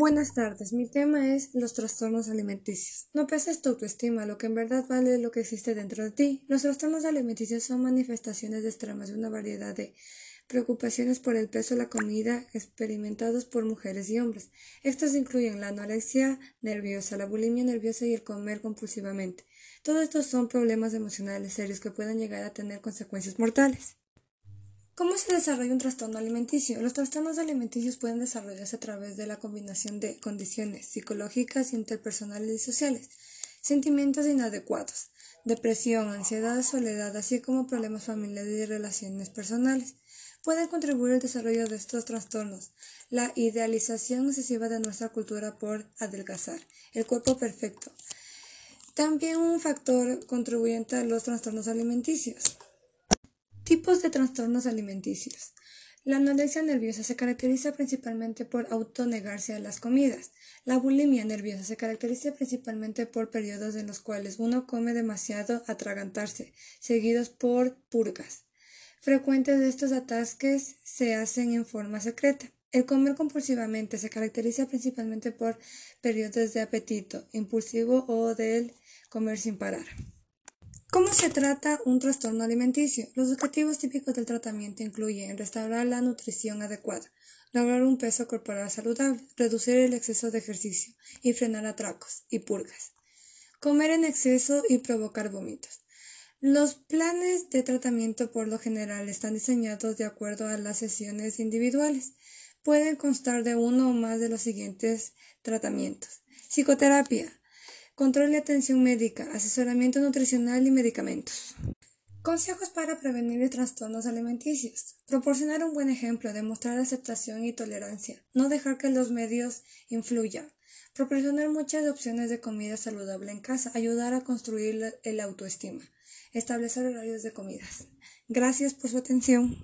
Buenas tardes, mi tema es los trastornos alimenticios. No peses tu autoestima, lo que en verdad vale lo que existe dentro de ti. Los trastornos alimenticios son manifestaciones extremas de una variedad de preocupaciones por el peso de la comida experimentados por mujeres y hombres. Estos incluyen la anorexia nerviosa, la bulimia nerviosa y el comer compulsivamente. Todos estos son problemas emocionales serios que pueden llegar a tener consecuencias mortales. ¿Cómo se desarrolla un trastorno alimenticio? Los trastornos alimenticios pueden desarrollarse a través de la combinación de condiciones psicológicas, interpersonales y sociales, sentimientos inadecuados, depresión, ansiedad, soledad, así como problemas familiares y relaciones personales. Pueden contribuir al desarrollo de estos trastornos. La idealización excesiva de nuestra cultura por adelgazar, el cuerpo perfecto. También un factor contribuyente a los trastornos alimenticios. Tipos de trastornos alimenticios. La anorexia nerviosa se caracteriza principalmente por autonegarse a las comidas. La bulimia nerviosa se caracteriza principalmente por periodos en los cuales uno come demasiado atragantarse, seguidos por purgas. Frecuentes de estos atasques se hacen en forma secreta. El comer compulsivamente se caracteriza principalmente por periodos de apetito impulsivo o del comer sin parar. ¿Cómo se trata un trastorno alimenticio? Los objetivos típicos del tratamiento incluyen restaurar la nutrición adecuada, lograr un peso corporal saludable, reducir el exceso de ejercicio y frenar atracos y purgas, comer en exceso y provocar vómitos. Los planes de tratamiento por lo general están diseñados de acuerdo a las sesiones individuales. Pueden constar de uno o más de los siguientes tratamientos. Psicoterapia, control y atención médica, asesoramiento nutricional y medicamentos. Consejos para prevenir trastornos alimenticios. Proporcionar un buen ejemplo, demostrar aceptación y tolerancia. No dejar que los medios influyan. Proporcionar muchas opciones de comida saludable en casa. Ayudar a construir el autoestima. Establecer horarios de comidas. Gracias por su atención.